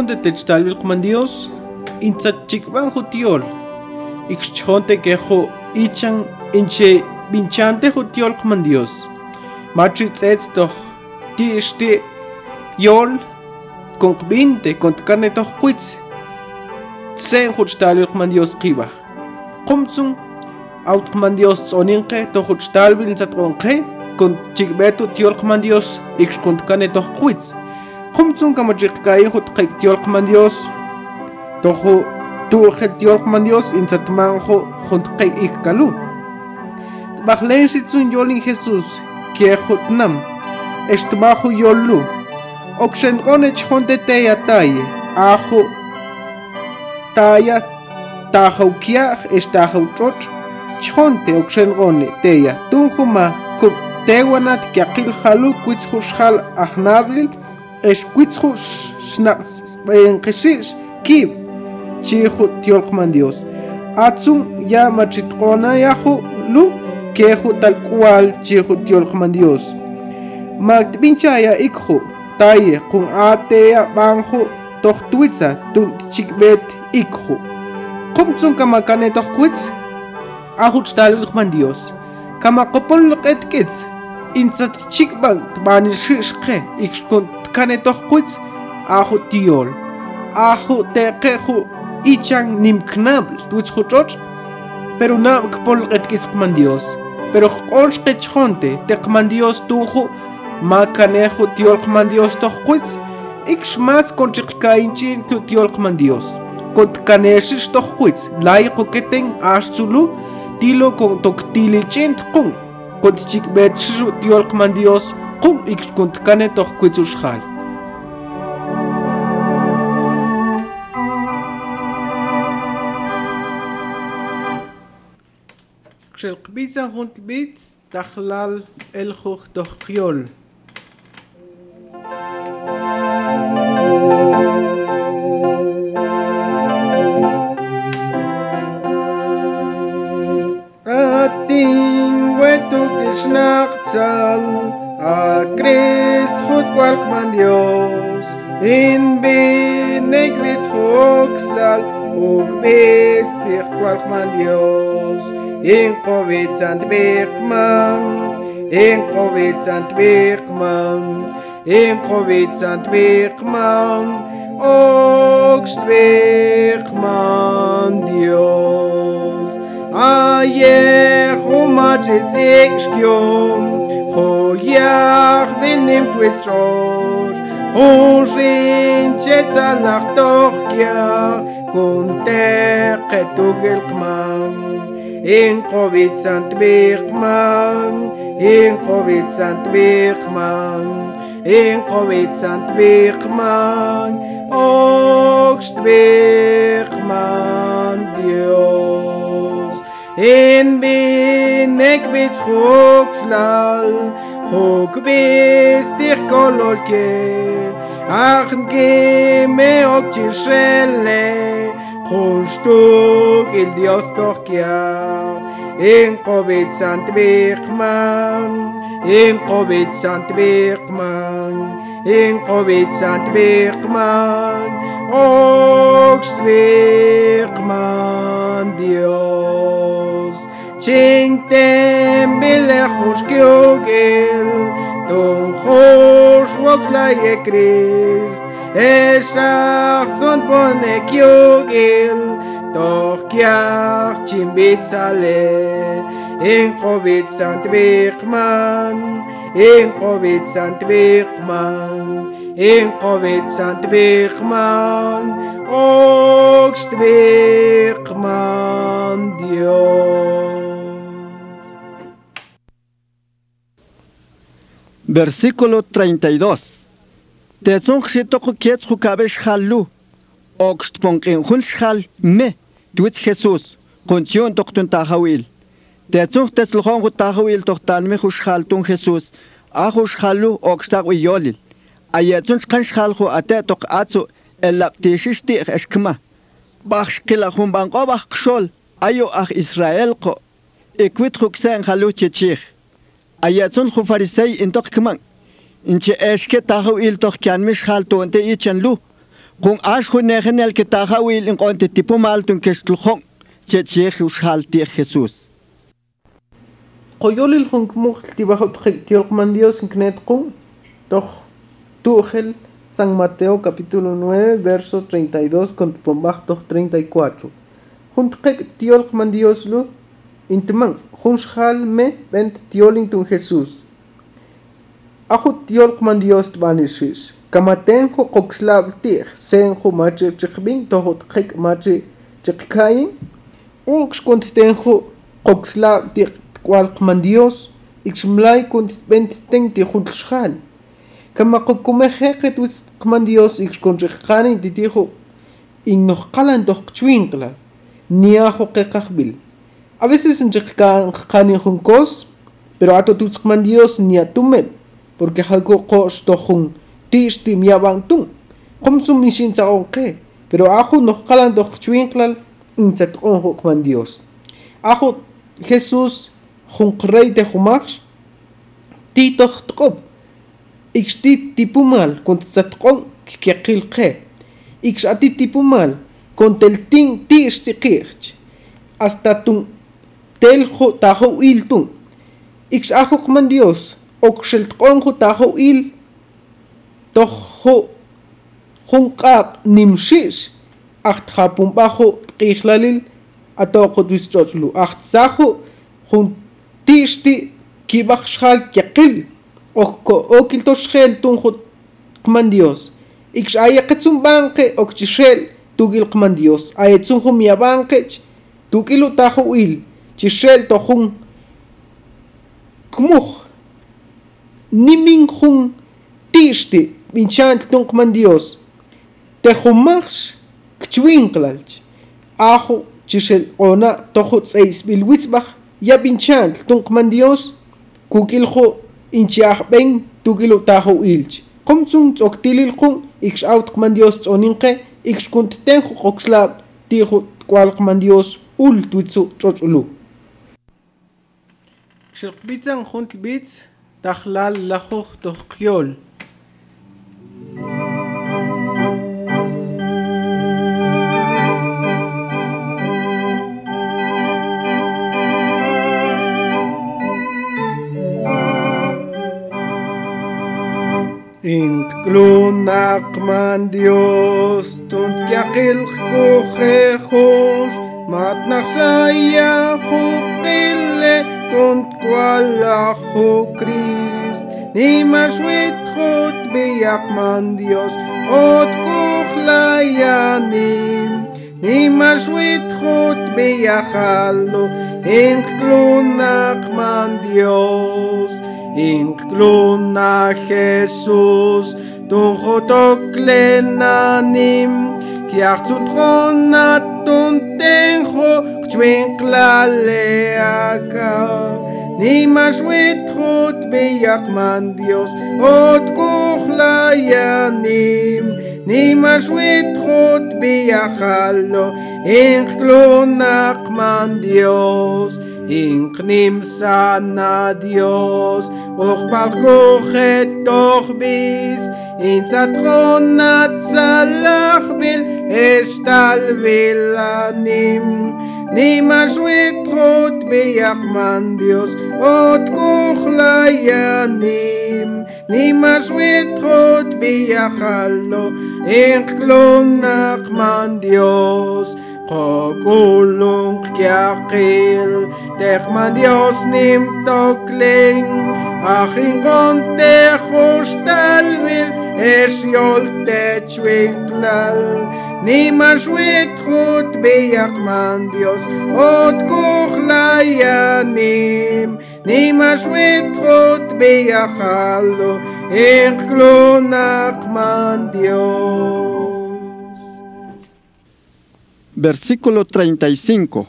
Iuan de techtalvilkman Dios, intzachikban jutiol, ixchonte quejo ichan inche vinchante jutiol kman Dios. Machitz etztoh, tixti, yol, konkbinte, kontkarne toh kuitz. Tsen jutstalvilkman Dios kiba. Kumtsung, autkman Dios tzoninke, toh jutstalvil intzatronke, kon chikbetu tiolkman Dios, ixkontkarne toh kuitz. Toch quits. Qumtsun kama chikkai jut qik tiol kman Dios. Tojo tu het tiol kman Dios in zatmanjo junt qik ik kalu. Bajlen sitsun yolin Jesus que jutnam. Estmajo yolu. Oxen onech honte teya taye. Ajo taya tajaukiaj estajauchoch. Chonte oxen one teya. Tunjuma kup tewanat kiakil halu kuitzhushal ahnablil. escuitzhu xnaqsb'enqixix kib chiju tiolqman dios atzun ya machitqonayaju lu keju tal cual chiju tiolqman dios maktbinchaya ikju taye qun atea banju tohtuitza tuntichikbet ikju qumtzun kamakane tohkuitz ajuch talulqman dios kamaqopol qetkitz intzatchikban tbanirxixqe ikxkun shishqe ikshkun kane tohkuitz ahu tiol. Ahu teqeju ichan nimknabl tuitzhuchoch pero na kpol qetkitz man Dios. Pero qonch qechjonte teqman Dios tunju ma kanejo tiolqman Dios tohkuitz ikx mas konchiqkainchin tu tiolqman Dios. Kont kanexish tohkuitz laiqo keten ashtzulu tilo kon toktilichin tqun. Kont chikbetshu tiolqman Dios qum ikxkunkani tojkuitsuxjali xelqbitza jun tlbitz tajlal el juj tojkyol atin wetuk ixnaqtzal A Christ goed kwalk man Dios, in bin ik wits hoogslal, ook bits dich kwalk man Dios, in kovits and man, in kovits and man, in kovits and man, ook stweeg man Dios. A je maakt het ik schjong? Iar venim puișor, Hunjin ceța nartorchia, Kun terqe tugel kmam, In covid sant In covid sant In covid sant birkman, Dios. In bin חוק ביסטיר כל אולקי אכנקי מאוק צ'יר שלה חושטוק אל דיוס תוך קיח אין קובץ סנט ביחמן אין קובץ סנט ביחמן אין קובץ סנט ביחמן אוקסט ביחמן דיוס Csinkten bilehús kiogél, Tonhós voxlaje Kriszt, És áxon pone kiogél, Toch kiach csimbicale, Én kovicsant végman, Én kovicsant végman, Én kovicsant végman, Ogst végman, Dios. Versículo 32. Tezun xitoku kietz jukabesh jalu. Oxtponkin junshal me. Tuit Jesús. Kuncion toktun tahawil. Tezun teslhon jutahawil toktalmi jushjaltun Jesús. Ajush jalu oxtawiyolil. Ayetun shkan shjalhu ate tok atsu. Elaptishisti eshkma. Baxkila jumbanko baxkshol. Ayo aj Israel ko. Ikwit juksen jalu chichich. Ayatsun hu farisei intok kman. Inche eske tahu il tok kyan mish hal tonte ichan lu. Kung asho negenel que tajawil en conte tipo maltun que estlujón, che chieje ushal tie Jesús. Qoyolil hunkmuql tibajo tiolqman Dios nknetqun toj tujel San Mateo capítulo 9 verso 32 con pombaj toj 34. Juntqek tiolqman Dios lu intman Hunschhalme bent tiolintun Jesús. Ajo tiol man Dios banishish. Kamatenjo coxlavtir, senjo machi chichbin, tohot chik machi chichkain. Unx contitenjo coxlavtir cual man Dios. Ixmlai contententi hunschal. Kama cocumejeje tuis man Dios ixconchichkanin titijo. Innohkalan tohchwinkla. Niajo kekajbil. A veces nchiqkani junkos, pero ato tutzqman Dios ni atumet, porque jaco qosh tojun tixti miabantun. Qomsum mishin onqe, pero ajo nojqalan tojqchwinklal intzatqonjo qman Dios. Ajo Jesús junqrey te jumax titoq tqob ixtit tipumal con tzatqon kqilqe ix ati tipumal con teltin tixtiqirch hasta tun tel teljo tajo iltu, ixajo man Dios, oxeltconjo tajo il, tojo junqaq nimshis, achtjapun bajo tqijlalil, atoqo tuischochlu, achtsajo juntishti kibaxxal yaqil, oqko okiltoshel tunjo qman Dios, ixayaqetsun banqe oqchishel, tugil qman Dios, ayetzunjo miabanqech, tukilu tajo il, Chishel tohun kmuh nimin hun tishti minchan man Dios. Tejumach kchwinklalch. Ajo chishel ona tohut seis bilwitzbach ya pinchan man Dios kukilho inchiach ben tukilu tajo ilch. Komtsung tzoktilil kun ikshaut man Dios tzoninke ikskunttenhu oxlab tihu kual man Dios ul tuitsu chochulu. שרביצן נכון קביץ תכלל לחוך תוך קיול. אינט קלון דיוס, טונט יחיל חכוכי חוש, מת נחסה יחוכי Und cual Christ. Nimmer schwit chut bejagt man Dios od kuchlayanim nimmer schwit gut bejachalo in klunach man Dios in klunach Jesus. Dun gotok lenanim kiach zu tronat und חוק שבין כללי הקר. Nimas wit hot beyak man Dios hot kuchla yanim Nimas wit hot beyachalo inch klonak man Dios inch nimsa na Dios och balkochet toch bis in zatronat salach bil, estal vilanim. Nimash witrot beyakman Dios, ot kuchlayanim. Nimash witrot beyachalo, inklonak Dios, Qokulung kiakil, Techman Dios nim tokling, Achin gonte justalvil, Es yol te chwinklal, Nimash wit chut beyakman Dios, Ot kuchlayanim, Nimash wit chut beyachalo, Inklonak Dios. Versículo 35.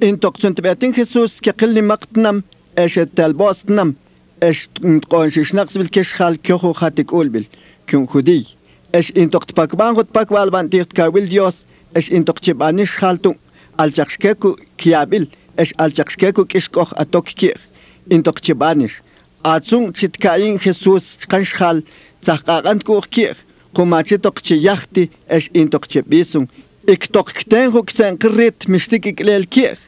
En toqsuntabatin Jesús que qilni maqtnam اشت تلباست نم اشت قانشش نقص بیل کش خال که خو خاتک اول بیل کن خودی اش این تخت پاک بان خود پاک وال بان که ویل دیوس اش این تخت چه بانش خال تون الچخش که کو کیا بیل اش الچخش کو کش کخ اتو کی این تخت چه بانش آتون چیت که این خسوس کنش خال تحقاقند کو کیخ قماچه تخت چه یختی اش این تخت چه بیسون اک تخت کتن خو کسان قریت مشتی کلیل کیخ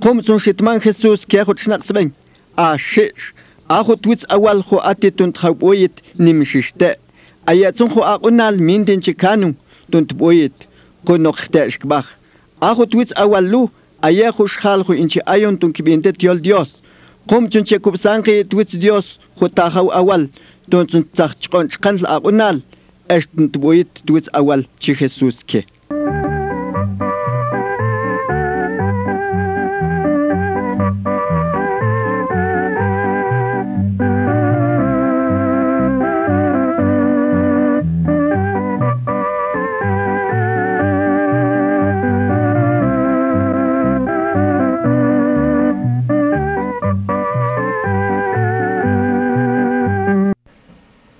قوم سون شیطمان خسوس کیخ خودش نقص بین ашиш ахут виц авал хо ати тун хабоит нимшиште аятун хо акунал минден чикану тун тбоит конохтеш кбах ахут виц авалу ая хуш хал хо инчи айон тун кибенде тьол диос ком чун чекуп санхи твиц диос хо тахав авал тун чун цахчкон чкан акунал эштун тбоит твиц авал чи хесус ке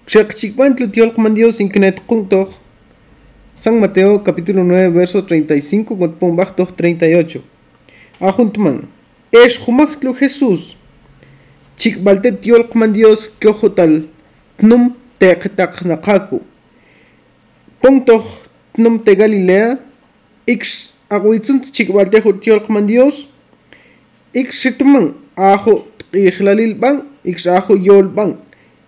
Xeqchikpan tiolqman Dios incnet kuntoh. San Mateo capítulo 9 verso 35 con 38. Ajuntman. Es jumachtlu Jesús. Chikbalte tiolqman Dios kyojotal tnum teqtak naqaku. Punto tnum te Galilea. Ix aguitzun chikbalte tiolqman Dios. Ix shitman ajo ixlalil ban. Ix ajo yol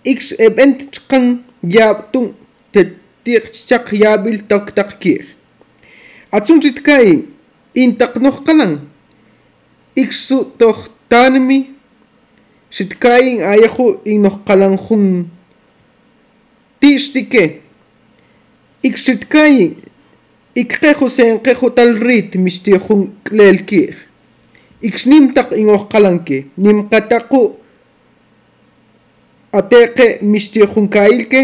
икс эвентчкан яаптун таттиэрчсақ яабил токтаркиир атсунжиткаи интақнорқалан иксу тортаанми ситкаин аяху инорқаланхун тиштике икситкаи иккеху сеэнкеху талриит мистиохун клеэлкиир икснимтақ ингорқаланки нимқатақу tanmi sit kai ayahu in noch kalang hun tishtike. X sit kai ikkejo sen kejo tal rit misti hun klel kir. X nim tak in och kalanke nim kataku ateqe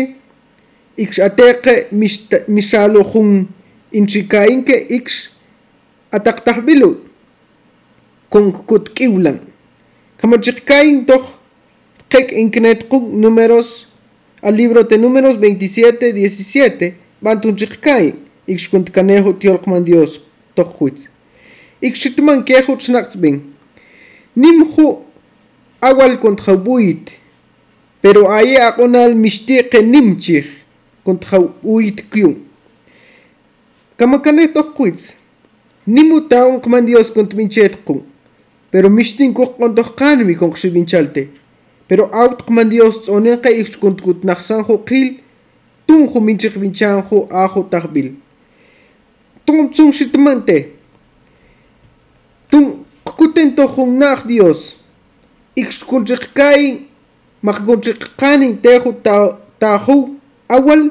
mixtijunkailke ix ix ataqtajbilu con kutkiwlan kamachikain toj qek inknetqun números al libro de números 27 17 bantunchikain ix kuntkanejo tiolqman dios toj huitz ix xitman kejo nimju awal kontjabuit pero aye aqonal mixtiqe nimchij kontraw uyt kyun kamakaneh tohkuitz nimu taon qman dios kontminchetqun pero mixtin kuqqontohqanmi konqxivinchalte pero awt qman dios tz'oninqa ikxkuntkunajsanju qil tunju minchiqvinchanju aju tajb'il tun tzun xitmante tun qkutentojun naj dios. Ikxkunchiqkain maqkunchiqqanin teju tahu awal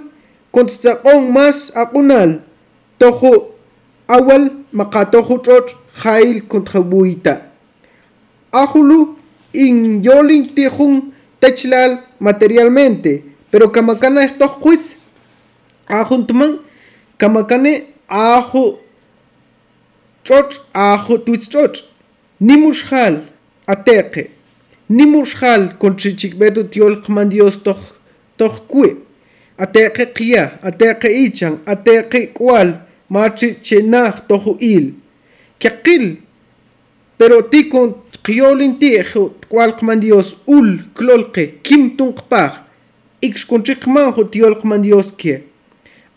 konttzaqon mas aqunal toju awal maqatoju ch'och jail kontjabuita ajulu in yolin tijun techlal materialmente pero kamakana estos quits ajuntman kamakane aju ch'och aju twitz ch'och nimushjal ateqe nimushjal con chichikbetu tiolqman Dios toj toj kue. Ateqe qia ateqe ichan ateqe kual machi chenaj toju il. Kaqil pero ti con qiolin ti kualqman Dios ul klolqe kim tunqpaj ix con chiqman jo tiolqman Dios ke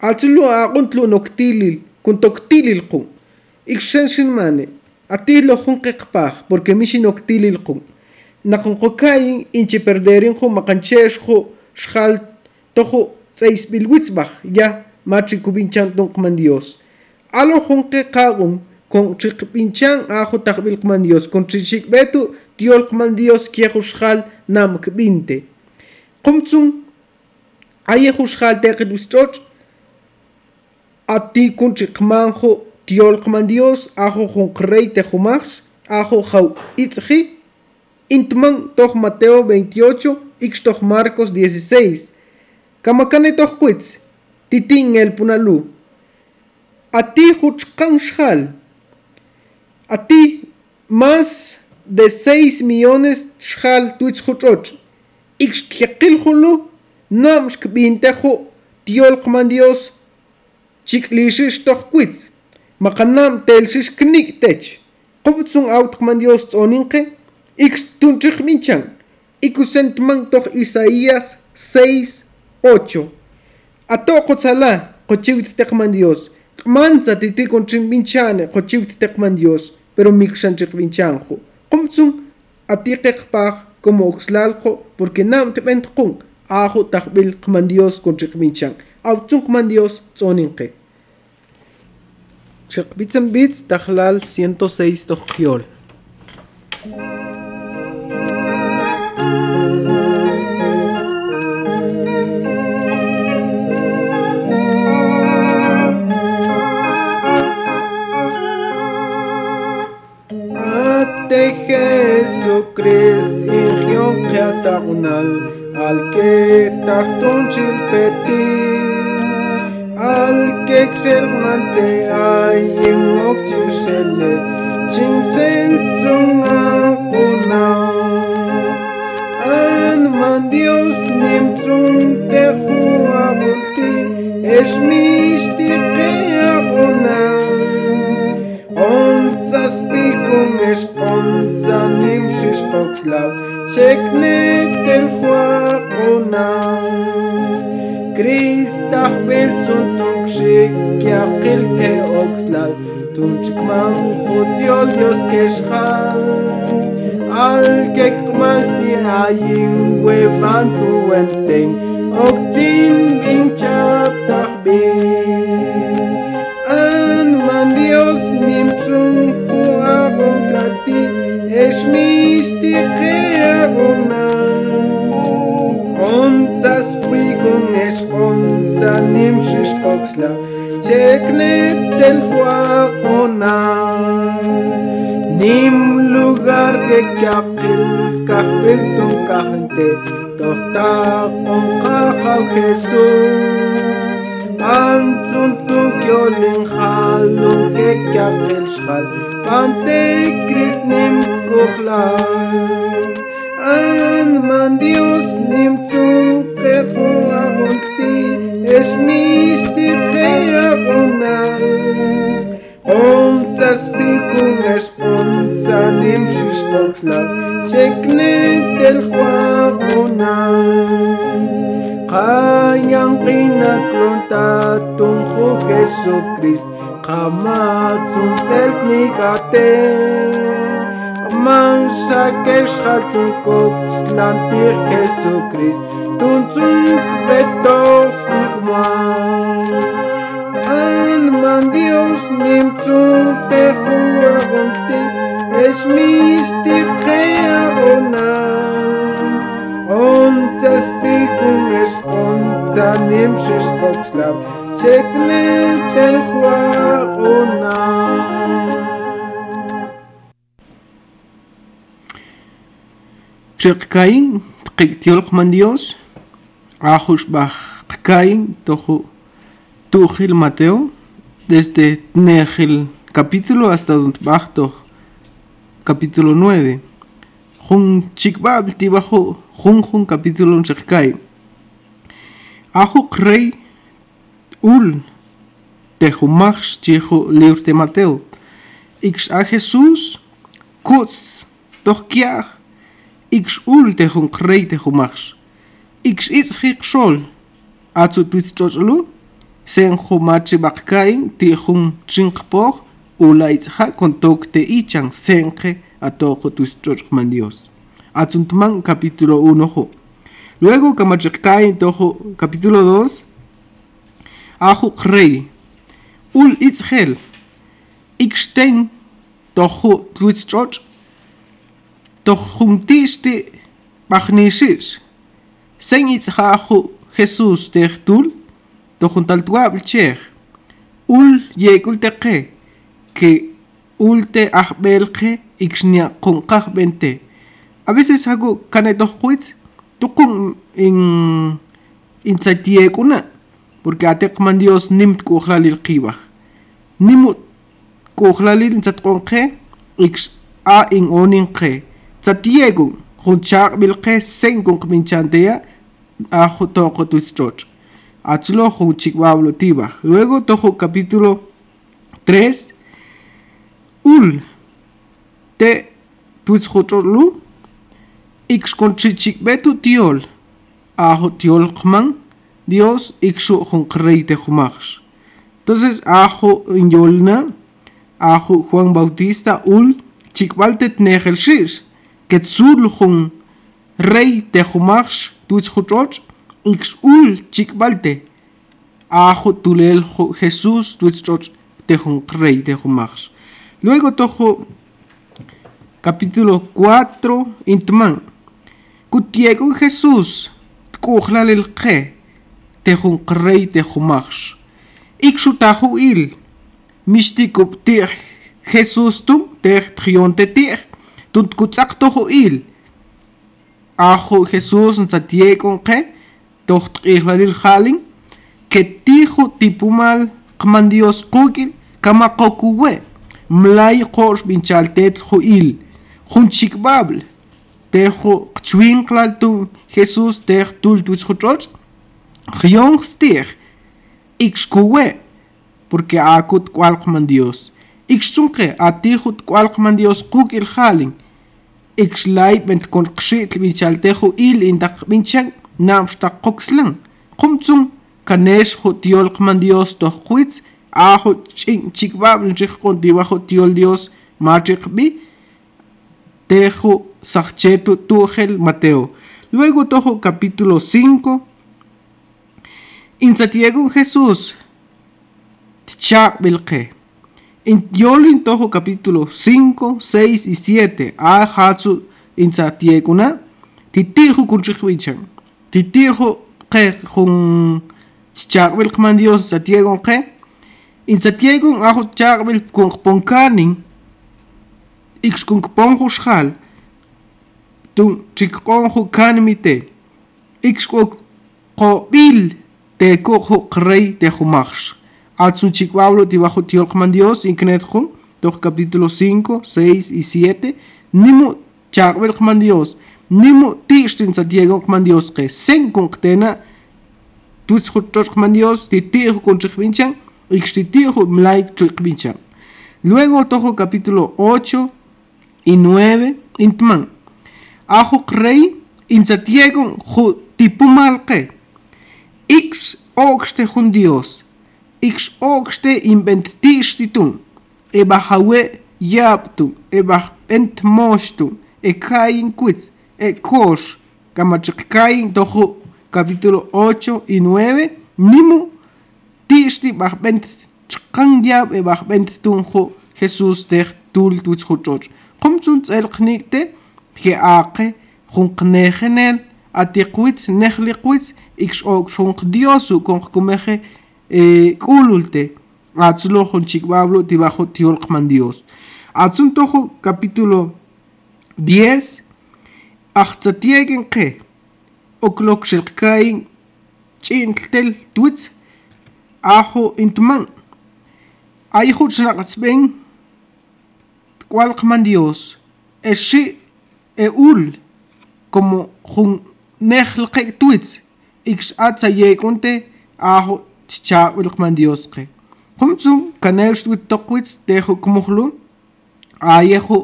alchulu aquntlu noktilil kun toktilil qun ix senshin mane atilo junqeqpaj porque mishi noktilil qun naqonqokayin inchi perderinqu maqanchexqu xjal toju tz'eisbilwitzbaj ya machi kubinchan tunqman Dios alo junqe qaqun con chiqpinchan ajo taqbilqman Dios con chichikbetu tiolqman Dios kieju xjal nam kbinte qumtzun ayeju xjal teqilwischoch ati kun chiqmanjo tiolqman Dios ajo junqrey tejumax ajo jaw itzji Intman toch Mateo 28, ix toch Marcos 16. Kamakane toch quitz, titin el punalu. A ti shal. A ti más de 6 millones shal tuits huchoch. Ix kiakil hulu, nam shkbintejo tiol kman Dios. Chiklishish toch quitz. Makanam telshish knik tech. Qubtsun out kman Dios. Ixtunchikminchan, ikusentman toch Isaías 6, 8. Ato kotsala, kochiwit tekman Dios. Manza titi con chimbinchane, kochiwit tekman Dios. Pero mixan chikbinchanjo. Kumtsung, atiqeqpaj como oxlalco, porque nam te bentkun. Ajo takbil kman Dios con chikbinchan. Autsung kman Dios tsoninke. Chikbitzen bits tahlal 106 tojiol. Jesucrist ingion keatagunal al que tahtun chilpeti al que xelmante ayin okchusele chinsen tsungagunal an man Dios nimtzun tehuabulti esmishti keagunal es unsanim sis poxlau Sekne del juagonau Kristah belzun tukshik yakil ke oxlal Tunchik man jodiol dios keshal Al kekmati ayin weban ruenten Oktin binchap tahbin mystische Wunder. Unser Spiegel es unser Nimschisch Koxla, Zegnet el Juagona. Nim lugar de Chapil, Kachpil tu Kachente, Tochta con Kachau Jesús. Anzun Jollenhall und Gekaftelschall, Pante Christ nimmt Kuchlein. Ein Mann Dios nimmt zum Kefua und die, es mischt die Prearonal. Und das Pikunes und sein Imschisch Kuchlein, segnet el Juagonal qinaklunta tunju Jesucrist qamatzun tzeltnikate manshakexxaltun koxlantir Jesucrist tuntzunk betos pigmuan alman Dios nimtzun perjuagonti esmistipqeagonal onza nimshis koxlav Cheknet el juagona Chekkain, tkiktiolk man Dios Ajush bach Kain, tohu Tujil Mateo Desde Nejil capítulo hasta donde bach capítulo 9 Jun chikbab tibajo jun jun capítulo chikkai. Ajo rey ul tejumach chijo libro de Mateo. Ix a Jesús kutz doch kiach. Ix ul tejun rey tejumach. Ix itz hik sol. Atsu twitz chochlu. Sen jumachi bakkain tijun chinkpoch. Ula itzha kontok te ichan senje a todo tus man Dios. Atzuntman capítulo 1 jo. Luego Kamachakkai tojo capítulo 2 Ajo rey. Ul itzhel. Ixten tojo tuits choch. Tojuntiste bagnisis. Sen itzhajo Jesús tehtul. Tojuntal tuabl chech. Ul yekul teque. Que ulte ahbelke ixnia con bente. A veces hago canetos quits, tukun in in kuna, porque atek man Dios nimt kuhlalil qibaj. Nimut kuhlalil in satqonqe, ix a in oninqe. Satiegun, junchak bilqe sen kun qminchantea, a jotoco tuistoch. Atzlo junchikbablo tibaj. Luego tojo capítulo 3, ul te tuis xochorlu ix conchichik betu tiol ajo tiol kman Dios ikshu jun rey te jumach. Entonces, ajo yolna, ajo Juan Bautista ul chikbaltet negel shish, que tzul jun rey te jumach, tuits jutroch, ix ul chikbalte, ajo tulel Jesús tuits troch te jun rey te jumach. Luego tojo capítulo 4 intman. Kutiego Jesús, kuhlal el que, te jun rey te jumach. Ixutahu il, mistikup tih Jesús tum, teh trionte tih, tunt kutsak tohu il. Ajo Jesús nsatiekon que, toh trihlalil halin, que tijo tipumal, kman Dios kukil, kama kokuwe, mlay kosh binchaltet hu il, jun chikbabl, tejo chwinklal tum Jesús teh tul tuts jutroch, Gion stih, ixkuwe, porque akut kwalkman Dios. Ixsunke atihut kwalkman Dios kuk il halin. Ixlay bent kon kshit binchaltejo il indak binchan namsta kokslan. Kumtsung kanesh hut yolkman Dios toh kwitz ajo ching chikbab tiol Dios. Tejo sachchetu tugel Mateo. Luego tojo capítulo 5 Insatiego Jesús, Tchak Bilke. En Yolin Tojo capítulo 5, 6 y 7. A Hatsu Insatieguna. Titijo kun Chichwichan. Titijo que kun Tchak Bilkman Dios Satiego que. Insatiego Ajo Tchak Bil kun Ponkanin. Ix kun Ponjo Schal. Tun Chikkonjo Kanimite. Ix kun Bil te cojo rey te jumach. Atsun chikwablo ti bajo tiolkman Dios inknet jun, doch capítulo 5, 6 y 7. Nimo chakwel kman Dios. Nimo tishtin sa Diego kman Dios que sen kun ktena. Tuts jutos kman Dios ti tijo kun chikwinchang. Ixti tijo mlai chikwinchang. Luego tojo capítulo 8 y 9. Intman. Ajo rey insatiegon ju tipumal que. Ix oogste hun Dios. Ix oogste inventistitum. Eba hawe yaptum. Eba entmostum. E kain quits. E kosh. Kamachikain tojo capítulo 8 y 9. Nimu. Tisti bach bent. Chkan yab e bach bent tunjo. Jesús der tul tuts huchoch. Komtsuns el knikte. Ge ake. Jun knegenel. Atiquits. Nechliquits. ix ok shonq diosu con kumeje eh atzlo hon chikbablo tibajo tiolqman dios atzun tojo capítulo 10 achtzatiegen que oklok shilkain chintel tuits ajo intman ay hut shnaqsben kwalqman dios eshi eul como jun nejlqe tuits ikx atsa yekunte ajo tcha wilqman diosqe jumtsum kanewx tuit toqwits tejo kumujlun ayejo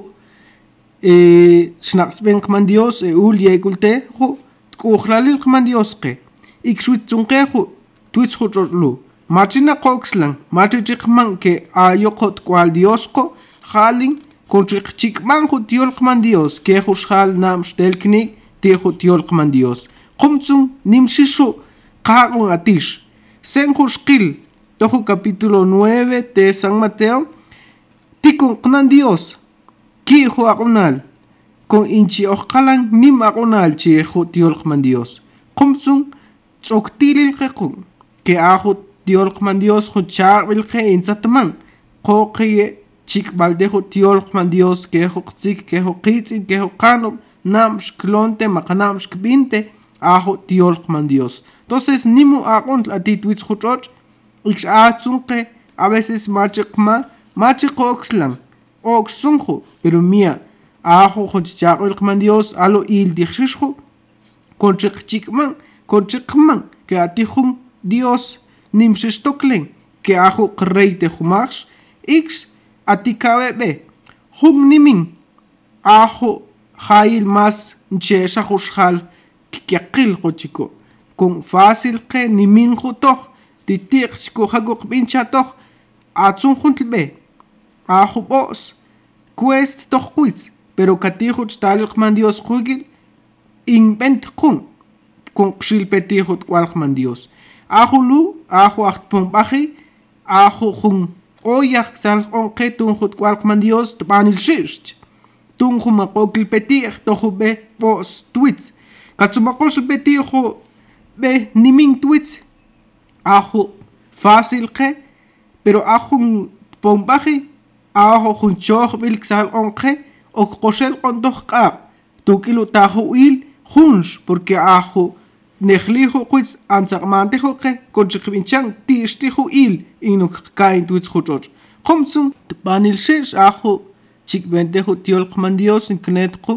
xnaqsben qman dios eul yekulte ju tkuxlalil qman diosqe ikxwitsunqeju tuits juchorlu machina qoxlan machichiqman ke ayoqot cual diosqo jalin jo tiolkman dios que jo hal nam stelknik tejo tiolkman dios Qumtsum nimshishu qagun atish. Senjushkil. Tojo capítulo 9 de San Mateo. Tikun qnan Dios. Hu aqunal. Con inchi oqalan nim aqunal chi hu tiolqman Dios. Qumtsum tsoktilil qequn. Que ajo tiolqman Dios hu chabil qe insatman. Qoqiye chik baldejo tiolqman Dios que hu qtsik que hu qitzin que hu qanum namsh klonte maqanamsh kbinte ajo tiolkman Dios. Entonces, nimu akon la titwitz juchoch, ix atzunque, a veces machikma, machikoxlan, oxunjo, pero mía, ajo jochichakolkman Dios, alo il dixishjo, conchikchikman, conchikman, que atijun Dios, nimshistoklen, que ajo rey te jumach, ix اتكاوبه هم نمين آخو خايل ماس نشيشا خوشخال كيقيل قوتيكو كون فاسل قي نمين خوتوخ تتيقشكو خاقوق بينشاتوخ آتسون خونتلبه آخو بوس كويست توخ قويتس pero katijut talq man Dios qugil invent qun kun qshil petijut walq man Dios ajulu aju aqtpum baji aju jun oyak sal onke tun jut kwalk man dios tbanil shisht. Tun juma kokil petij tohu be pos twits katsumaqos betijo be nimin twits ajo fácil que pero ajo pombaji ajo jun choch bil sal onke o koshel ondoch ka tukilu il junsh porque ajo ნეხლიჰუ ხუც ანცაყმანტიხუ ხე გოჯიყვინჩან ტიშტიხუ ილ ინუ კაინდუც ხუჭოჭ ხუმცუმ ტბანილში ახუ ჩიკბენდეხუ ტიოლყმანდიოს ნკნეთყუ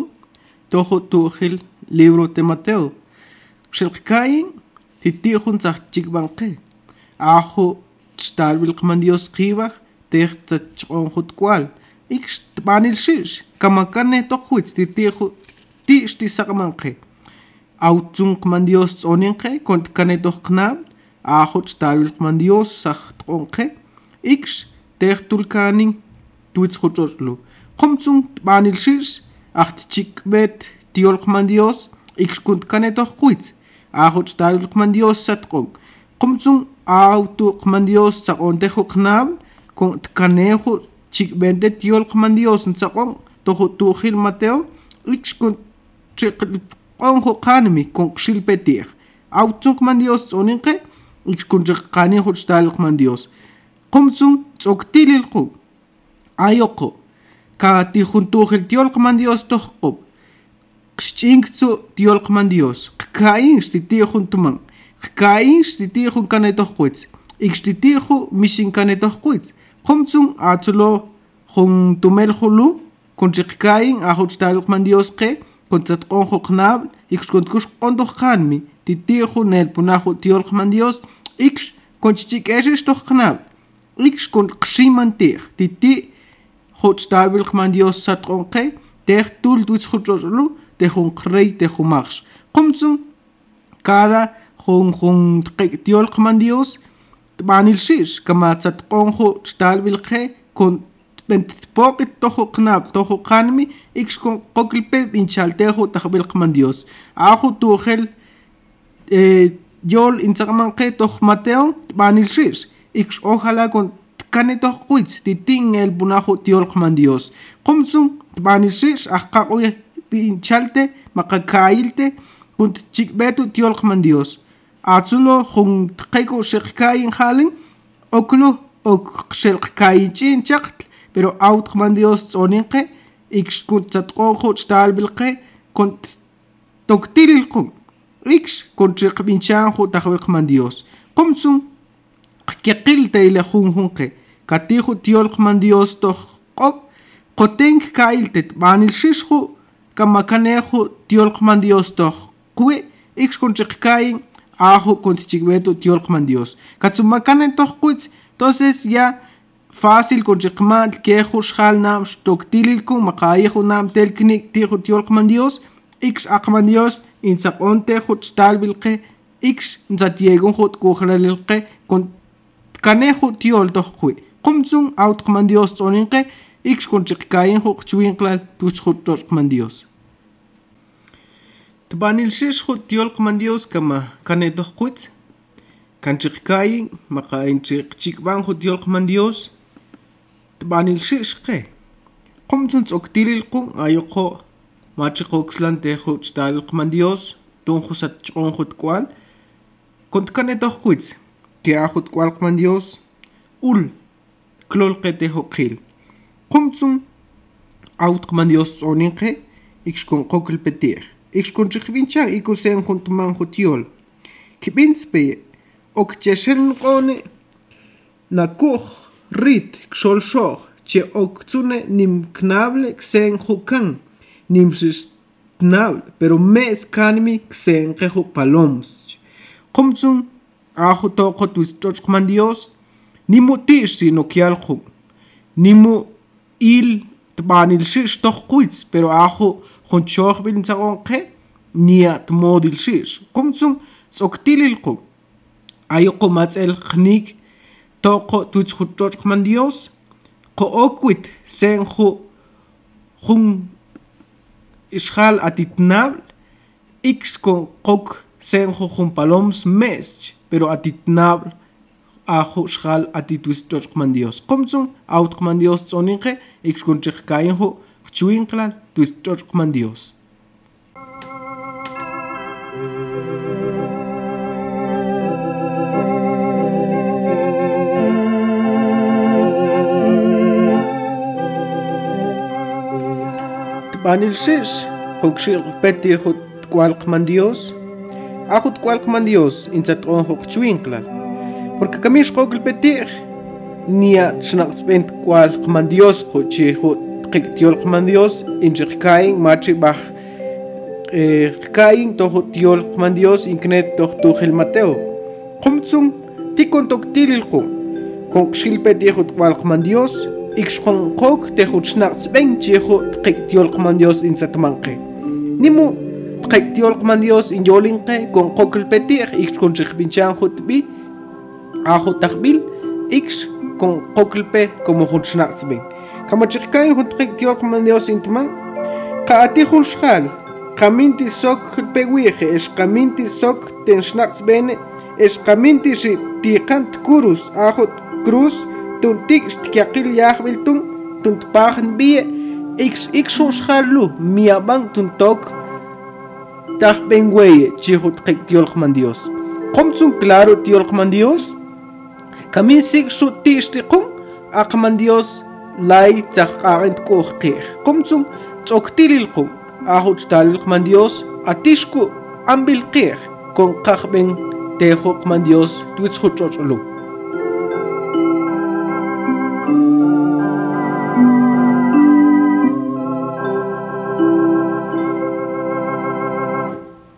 დოხუ ტუხილ ლივრუ ტემატეო შილყკაი ტიტიხუნ წახ ჩიკბანყე ახუ ჩტარვილყმანდიოს ყივახ დეხცა ჩყონხუ ტკვალ. იქ ტბანილში გამაკანე ტოხუც ტიტიხუ ტიშტისაყმანყე აუცუნკმანდიოს წონინხე კონტკანეტოხნა აახოჩ დავილყმანდიოს სახტყონხე. იქშ დეხტულკანი დუიცხოჭორლუ ხომცუნ პანილშირს ახტჩიკმეთ დიოლყმანდიოს იქშ კონტკანეტოხუიც აახოჩ დავილყმანდიოს სატყონ ხომცუნ აუტუყმანდიოს საყონტეხოხნა კონტკანეხო ჩიკბენდე დიოლყმანდიოს ნცაყონ დოხო დუხილმატეო იქშ კონტ ყონხო ყანმი კონქშილპეტიხ ავწუნყმანდიოს წონინყე იქშკუნჯი ყანი ხუჩ დაილყმანდიოს ყუმწუნ წოქტილილყუ აიოყო კატიხუნ ტუხილ ტიოლყმანდიოს ტოხყუ ყშჭინგცუ ტიოლყმანდიოს ყკაინ შტიტიხუნ თმან ყკაინ შტიტიხუნ კანეტოხყუიც იქშტიტიხუ მიშინ კანეტოხყუიც ყუმწუნ აცლო ხუნ ტუმელხულუ კუნჯი ყკაინ ახუჩ დაილყმანდიოს ყე Contatqonjo qnabl ix contucus ondo qanmi titiejo nel punajo tiol qmandios ix conchichikexish toj qnabl ix con qximantij titi jochtabil qmandios satqonqe tej tul tuis jochoslu tejun qrey tejumax qumtsun cada jun jun tqeq tiol qmandios tbanilxix kama satqonjo chtalbilqe con 20 toho knap toho kanmi ix coquilpe inchaltejo tajbel qman dios ajo tujel yol insaqmanqe toj mateo banilxix ix ojalá con tkanetoj kuitz titin el bunajo tiol Kumsum dios qumsun banilxix ajqaqoyej pinchalte maqakailte kunt chikbetu tiol qman dios atsulo jun tqeko xeqkayin jalin oklo ok xelqkayichin chaqtl pero aut man Dios tzoninqe ix kunt tzatqonjo tztalbilqe kunt toktililqum ix kunt chiqbinchanjo tajbilq man Dios. Qumsun qkeqil teile junjunqe katijo tiolq man Dios toj qob qotenk kailtet banil shishju kamakanejo tiolq man Dios toj qwi ix kunt chiqkayin ajo kunt chikbetu tiolq man Dios. Quits entonces ya Fácil kuchikmal quejus halnam xtoktililku maqayijunam telknik tijut yolqman Dios ix aqman Dios insaqonte jut xtalbilqe ix nsatiegun jut kujrelilqe con canejo tioltojqui qumtsun autqman Dios tzoninqe ix kunchiqkayin jut qchwinqlal tuchjuttorqman Dios tbanilxix jut tiolqman Dios kama canetojquitz kanchiqkayin maqainchiqchikban jut yolqman Dios банилши ишкэ qumtsuntz oktililqun ayoqo machiqoxlan tejuch talqman dios tunju satchqonjut kual kontkanetojkuitz keajut kualqman dios ul klolqe tejoqil qumtsun autqman dios tz'oninqe ikxkonqoklpetiej ikxkonchiqb'inchan ikusen juntman jutiol kib'intzpeye okchexelnq'one nakuj ρίτ ξολσόχ και οκτούνε νιμ κνάβλε ξέν χουκάν, νιμ σιστνάβλ, pero mes κάνιμι ξέν χεχου παλόμς. Κομψούν, άχου τόχο του ιστός κμαντιός, νιμου τίστη νοκιάλχου, νιμου ήλ τπανιλσίς τόχ κουίτς, pero άχου χοντσόχ πιλν τσαγόν χε, νία τμόδιλσίς. Κομψούν, σοκτήλιλκου, αϊκομάτς ελ χνίκ, toqo tutzjuchochman Dios qo'okwit senju jun ixjal atitnabl ix con qok senju jun paloms mesch pero atitnabl ajo xjal atituistochman Dios. Qomtsun autqman Dios tz'oninqe ix con chijkayinju chwinqlal tuistochman Dios Banilshish, Hukshil Peti Hut Kualkman Dios, Ahut Kualkman Dios, Inzatron Hukchwinklal. Porque Kamish Hokl Petir, Nia Schnaksbent Kualkman Dios, Huchi Hut Kiktiolkman Dios, Inchikain, Machi Bach, Kain Tohut Tiolkman Dios, Inknet Toh Tuhel Mateo. Kumtsum, Tikon Toktililkum, Kongshil Peti Hut Kualkman Dios, ik schon kook de hoed snaps ben je hoed kijk die ook mandios in zet manke. Nimu kijk die ook mandios in jolinke, kon kokkel petir, ik kon zich binchan hoed bi, ahoed dagbil, ik kon kokkel pe, kom hoed snaps ben. Kan hoed kijk die in te man? Kaati hoed schaal, kaminti sok pewege, is kaminti sok ten snaps ben is kaminti si tikant kurus, ahoed kruis. tuntik xtikakil yajbiltun tuntpajan bie ix ixun xalu miaman tuntok tajben weye chihut qiktiolqman dios. Qomtsun claro tiolqman dios? Kamin sik shu tixtiqun aqman dios lay tajq'aqin tk'uj qij qomtsun tz'oktililqun ajuchtalilqman dios atixku ambilqij kon qajben tejuqman dios lu.